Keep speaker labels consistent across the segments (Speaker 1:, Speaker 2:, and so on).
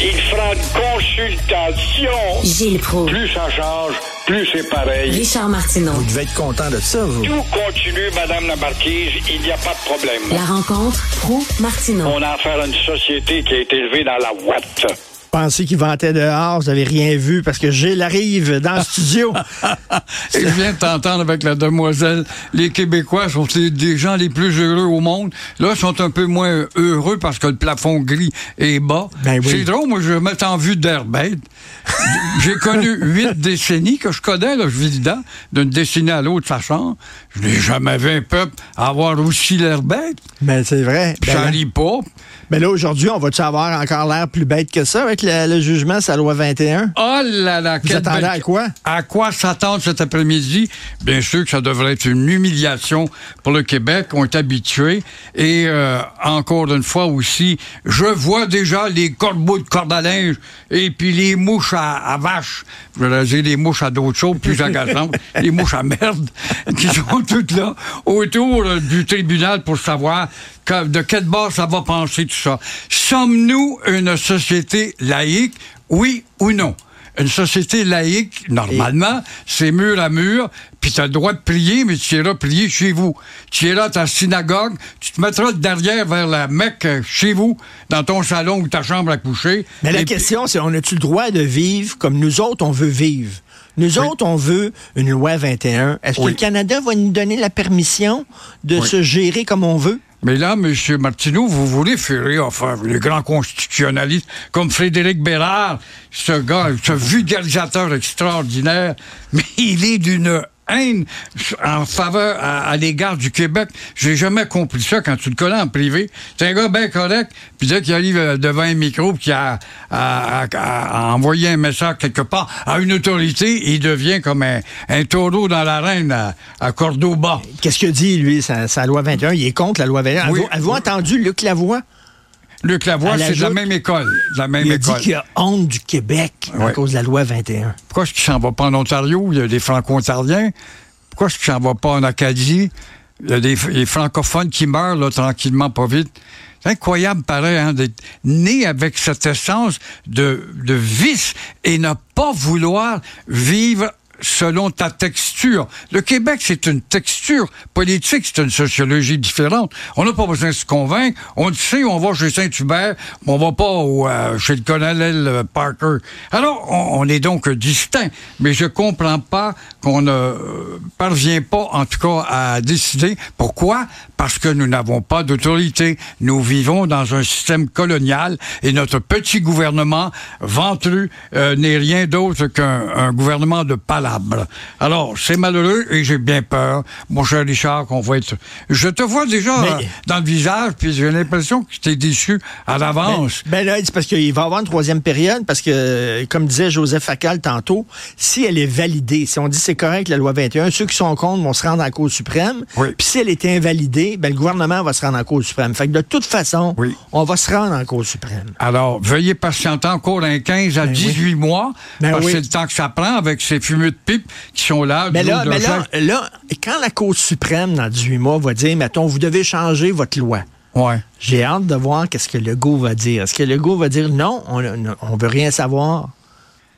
Speaker 1: Il fera une consultation.
Speaker 2: Gilles Pro.
Speaker 1: Plus ça change, plus c'est pareil.
Speaker 2: Richard Martineau.
Speaker 3: Vous devez être content de ça, vous.
Speaker 1: Tout continue, Madame la Marquise, il n'y a pas de problème.
Speaker 2: La rencontre Pro-Martineau.
Speaker 1: On a affaire à une société qui a été élevée dans la ouate.
Speaker 3: Pensez qu'il ventait dehors, vous avez rien vu parce que Gilles arrive dans le studio.
Speaker 4: Et je viens de t'entendre avec la demoiselle. Les Québécois sont des gens les plus heureux au monde. Là, ils sont un peu moins heureux parce que le plafond gris est bas.
Speaker 3: Ben oui.
Speaker 4: C'est drôle, moi, je me mets en vue d'air bête. J'ai connu huit décennies que je connais, là, je vis dedans. D'une décennie à l'autre, ça change. Je n'ai jamais vu un peuple avoir aussi l'air bête.
Speaker 3: Mais c'est vrai. Ben,
Speaker 4: Ça rit pas.
Speaker 3: mais là, aujourd'hui, on va-tu avoir encore l'air plus bête que ça avec le, le jugement sur la loi 21?
Speaker 4: Oh là là,
Speaker 3: Vous attendez
Speaker 4: belle-
Speaker 3: à quoi?
Speaker 4: À quoi s'attendre cet après-midi? Bien sûr que ça devrait être une humiliation pour le Québec. On est habitués. Et euh, encore une fois aussi, je vois déjà les corbeaux de corde à linge et puis les mouches à, à vache. Je veux dire, les mouches à d'autres choses plus agaçantes. les mouches à merde qui sont toutes là autour euh, du tribunal pour savoir que- de quel bord ça va pencher tout ça? Sommes-nous une société laïque, oui ou non? Une société laïque, normalement, c'est mur à mur, puis tu as le droit de prier, mais tu iras prier chez vous. Tu iras à ta synagogue, tu te mettras derrière vers la Mecque euh, chez vous, dans ton salon ou ta chambre à coucher.
Speaker 3: Mais la question, c'est on a-tu le droit de vivre comme nous autres, on veut vivre? Nous autres, on veut une loi 21. Est-ce que le Canada va nous donner la permission de
Speaker 4: Oui.
Speaker 3: se gérer comme on veut?
Speaker 4: Mais là, M. Martineau, vous voulez faire enfin, les grands constitutionnalistes comme Frédéric Bérard, ce gars, ce vulgarisateur extraordinaire, mais il est d'une haine en faveur à, à l'égard du Québec. J'ai jamais compris ça quand tu le connais en privé. C'est un gars bien correct, puis dès qu'il arrive euh, devant un micro puis qu'il a, a- a- a envoyé un message quelque part à une autorité, il devient comme un, un taureau dans l'arène à, à Cordoba.
Speaker 3: Qu'est-ce que dit, lui, sa, sa loi 21? Il est contre la loi 21.
Speaker 4: Oui.
Speaker 3: Avez-vous avez-vous entendu Luc Lavoie?
Speaker 4: Luc Lavoie, c'est de la même école. De la même
Speaker 3: Il a dit qu'il a honte du Québec à cause de la loi 21.
Speaker 4: Pourquoi est-ce qu'il s'en va pas en Ontario? Il y a des franco-ontariens. Pourquoi est-ce qu'il s'en va pas en Acadie? Il y a des les francophones qui meurent, là, tranquillement, pas vite. C'est incroyable, pareil, hein, d'être né avec cette essence de, de vice et ne pas vouloir vivre selon ta texture. Le Québec, c'est une texture politique, c'est une sociologie différente. On n'a pas besoin de se convaincre. On le sait, on va chez Saint-Hubert, on va pas euh, chez le colonel euh, Parker. Alors, on, on est donc distinct. Mais je comprends pas qu'on ne euh, parvient pas, en tout cas, à décider. Pourquoi? Parce que nous n'avons pas d'autorité. Nous vivons dans un système colonial et notre petit gouvernement ventru euh, n'est rien d'autre qu'un un gouvernement de palabres. Alors, c'est malheureux et j'ai bien peur, mon cher Richard, qu'on va être... Je te vois déjà
Speaker 3: Mais-
Speaker 4: euh, dans le visage, puis j'ai l'impression que tu es déçu à l'avance.
Speaker 3: Ben là, c'est parce qu'il va y avoir une troisième période, parce que, comme disait Joseph Facal tantôt, si elle est validée, si on dit c'est correct la loi 21, ceux qui sont contre vont se rendre en Cour suprême.
Speaker 4: Oui.
Speaker 3: Puis si elle est invalidée, ben le gouvernement va se rendre en Cour suprême. Fait que de toute façon,
Speaker 4: Oui.
Speaker 3: on va se rendre en Cour suprême.
Speaker 4: Alors, veuillez patienter encore un 15 à
Speaker 3: Ben
Speaker 4: 18 mois,
Speaker 3: Ben
Speaker 4: parce que c'est le temps que ça prend avec ces fumeux de pipe qui sont là.
Speaker 3: Mais là, mais là, quand la Cour suprême, dans 18 mois, va dire, mettons, vous devez changer votre loi.
Speaker 4: Ouais.
Speaker 3: J'ai hâte de voir qu'est-ce que Legault va dire. Est-ce que Legault va dire non, on ne veut rien savoir?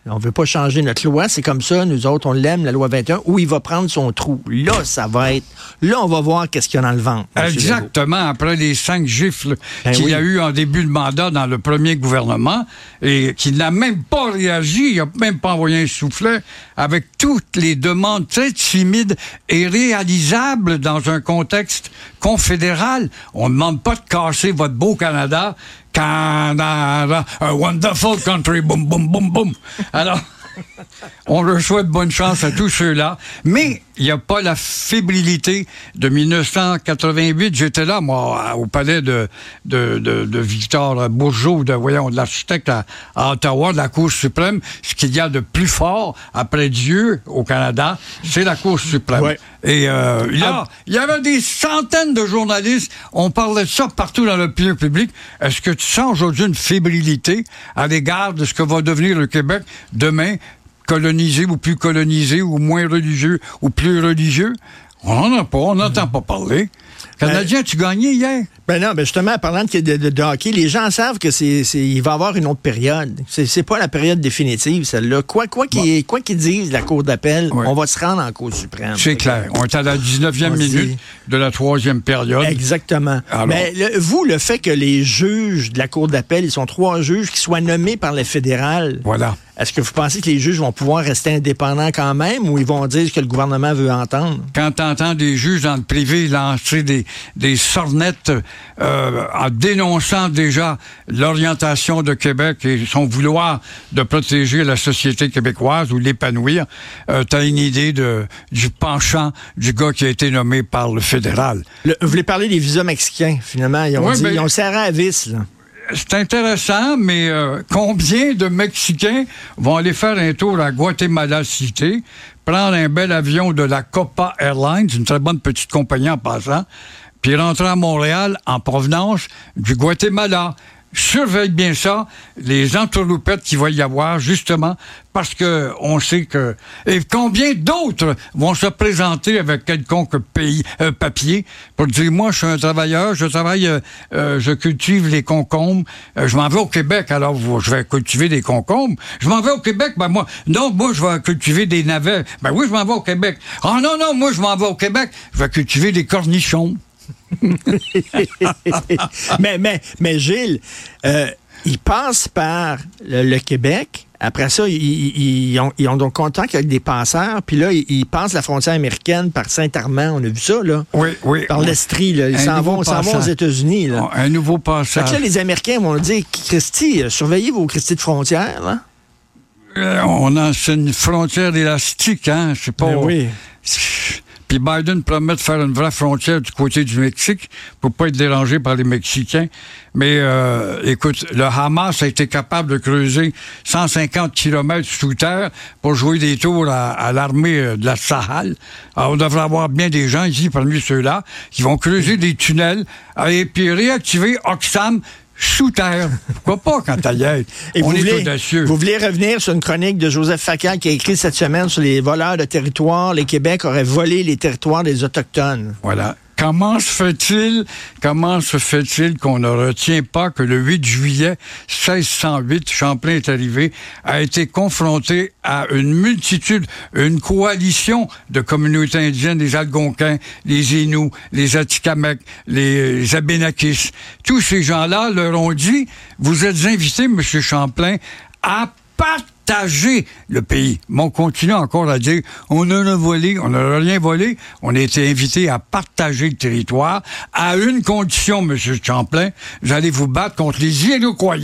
Speaker 3: On veut pas changer notre loi, c'est comme ça, nous autres, on l'aime, la loi 21, ou il va prendre son trou. Là, ça va être... Là, on va voir qu'est-ce qu'il y a dans le ventre. Legault.
Speaker 4: Exactement, après les cinq gifles
Speaker 3: Ben
Speaker 4: qu'il
Speaker 3: oui.
Speaker 4: y a eu en début de mandat dans le premier gouvernement et qu'il n'a même pas réagi, il n'a même pas envoyé un soufflet avec toutes les demandes très timides et réalisables dans un contexte confédéral. On ne demande pas de casser votre beau Canada. Canada, a wonderful country, boum, boum, boum, boum. Alors, on leur souhaite bonne chance à tous ceux-là. Mais il n'y a pas la fébrilité de 1988. J'étais là, moi, au palais de, de, de, de Victor Bourgeot, de, voyons, de l'architecte à, à Ottawa, de la Cour suprême. Ce qu'il y a de plus fort après Dieu au Canada, c'est la Cour suprême.
Speaker 3: Ouais.
Speaker 4: Et euh, là, il y avait des centaines de journalistes. On parlait de ça partout dans l'opinion publique. Est-ce que tu sens aujourd'hui une fébrilité à l'égard de ce que va devenir le Québec demain, colonisé ou plus colonisé, ou moins religieux ou plus religieux? On n'en a pas, on n'entend pas parler. Canadien, tu gagnais hier?
Speaker 3: Ben non, ben justement, en parlant de, de, de hockey, les gens savent que c'est, il va y avoir une autre période. C'est, pas la période définitive, celle-là. Quoi, quoi qu'ils quoi qu'ils disent, la Cour d'appel,
Speaker 4: Ouais.
Speaker 3: on va se rendre en Cour suprême.
Speaker 4: C'est clair. On est à la 19e
Speaker 3: On dit-
Speaker 4: minute de la troisième période.
Speaker 3: Exactement.
Speaker 4: Alors-
Speaker 3: Mais le- vous, le fait que les juges de la Cour d'appel, ils sont trois juges qui soient nommés par le fédéral,
Speaker 4: Voilà.
Speaker 3: Est-ce que vous pensez que les juges vont pouvoir rester indépendants quand même ou ils vont dire ce que le gouvernement veut entendre?
Speaker 4: Quand tu entends des juges dans le privé lancer des, des sornettes euh, en dénonçant déjà l'orientation de Québec et son vouloir de protéger la société québécoise ou l'épanouir, euh, tu as une idée de, du penchant du gars qui a été nommé par le fédéral.
Speaker 3: Le- vous voulez parler des visas mexicains, finalement. Ils ont dit,
Speaker 4: ben-
Speaker 3: ils ont serré à vis, là.
Speaker 4: C'est intéressant, mais euh, combien de Mexicains vont aller faire un tour à Guatemala City, prendre un bel avion de la Copa Airlines, une très bonne petite compagnie en passant, puis rentrer à Montréal en provenance du Guatemala? Surveille bien ça, les entourloupettes qu'il va y avoir, justement, parce que on sait que... Et combien d'autres vont se présenter avec quelconque pays, euh, papier pour dire, moi, je suis un travailleur, je travaille, euh, euh, je cultive les concombres, euh, je m'en vais au Québec, alors je vais cultiver des concombres. Je m'en vais au Québec, ben moi, non, moi, je vais cultiver des navets. Ben oui, je m'en vais au Québec. Ah non, non, moi, je m'en vais au Québec, je vais cultiver des cornichons.
Speaker 3: mais, mais, mais Gilles, euh, ils passent par le, le Québec. Après ça, ils, ils- ils ont, ils ont donc contact avec des passeurs. Puis là, ils, passent la frontière américaine par Saint-Armand. On a vu ça, là.
Speaker 4: Oui, oui.
Speaker 3: Par
Speaker 4: oui.
Speaker 3: l'Estrie, là. Ils s'en vont, vont aux. États-Unis, là.
Speaker 4: Un nouveau
Speaker 3: Fait
Speaker 4: passage.
Speaker 3: que là, les Américains vont dire, Christy, euh, surveillez vos Christy de frontière, là.
Speaker 4: Euh, on a c'est une frontière élastique, hein? Je sais pas.
Speaker 3: Ben oui.
Speaker 4: Puis Biden promet de faire une vraie frontière du côté du Mexique pour pas être dérangé par les Mexicains. Mais euh, écoute, le Hamas a été capable de creuser 150 kilomètres sous terre pour jouer des tours à, à l'armée euh, de la Sahel. Alors, on devrait avoir bien des gens ici parmi ceux-là qui vont creuser des tunnels et puis réactiver Oxfam sous terre. Pourquoi pas quand t'as y?
Speaker 3: Et
Speaker 4: On
Speaker 3: vous
Speaker 4: est
Speaker 3: voulez,
Speaker 4: audacieux.
Speaker 3: vous voulez revenir sur une chronique de Joseph Facal qui a écrit cette semaine sur les voleurs de territoire. Les Québec auraient volé les territoires des Autochtones.
Speaker 4: Voilà. Comment se fait-il, comment se fait-il qu'on ne retient pas que le 8 juillet 1608, Champlain est arrivé, a été confronté à une multitude, une coalition de communautés indiennes, les Algonquins, les Inuits, les Atikamekw, les, les Abénakis. Tous ces gens-là leur ont dit, vous êtes invités, Monsieur Champlain, à partager le pays. Mais on continue encore à dire, on a volé, on n'a rien volé, on a été invité à partager le territoire à une condition, Monsieur Champlain, vous allez vous battre contre les Iroquois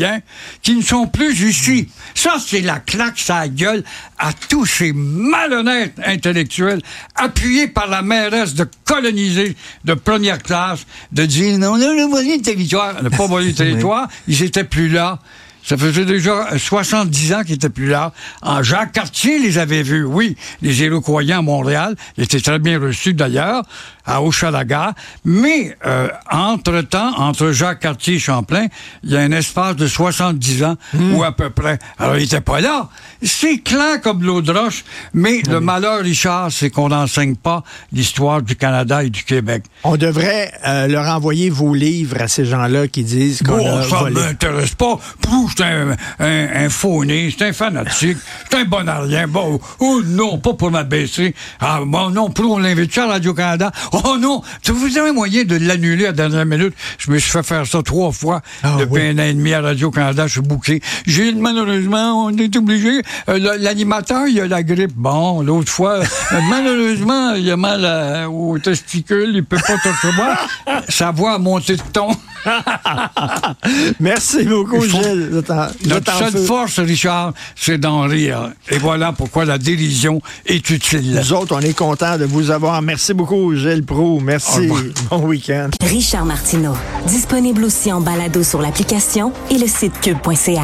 Speaker 4: qui ne sont plus ici. Ça, c'est la claque sa gueule à tous ces malhonnêtes intellectuels appuyés par la mairesse de coloniser de première classe, de dire, non, on a volé le territoire. On n'a pas volé le territoire, ils étaient plus là. Ça faisait déjà 70 ans qu'ils étaient plus là. En Jacques Cartier les avait vus, oui. Les Iroquois à Montréal, ils étaient très bien reçus d'ailleurs, à Hochelaga. Mais, euh, entre-temps, entre Jacques Cartier et Champlain, il y a un espace de 70 ans, ou à peu près. Alors, ils n'étaient pas là. C'est clair comme l'eau de roche, mais le malheur, Richard, c'est qu'on n'enseigne pas l'histoire du Canada et du Québec.
Speaker 3: On devrait euh, leur envoyer vos livres à ces gens-là qui disent qu'on
Speaker 4: Bon, ça
Speaker 3: volé.
Speaker 4: m'intéresse pas. Pou, c'est un, un, un c'est un fanatique, c'est un bon. Bon, oh non, pas pour m'abaisser. Ah, bon, non, plus on l'invite à Radio-Canada. Oh non, vous avez moyen de l'annuler à la dernière minute. Je me suis fait faire ça trois fois
Speaker 3: Ah,
Speaker 4: depuis
Speaker 3: oui.
Speaker 4: un an et demi à Radio-Canada, je suis bouqué. Gilles, malheureusement, on est obligé. Euh, L'animateur, il a la grippe. Bon, l'autre fois, euh, malheureusement, il a mal à- aux testicules, il peut pas te recevoir. Sa voix a monté de ton.
Speaker 3: Merci beaucoup, Gilles.
Speaker 4: Notre seule
Speaker 3: feu.
Speaker 4: force, Richard, c'est d'en rire. Et voilà pourquoi la dérision est utile.
Speaker 3: Nous autres, on est contents de vous avoir. Merci beaucoup, Gilles Proux.
Speaker 4: Au
Speaker 3: Merci. Bon week-end.
Speaker 2: Richard Martineau. Disponible aussi en balado sur l'application et le site cube.ca.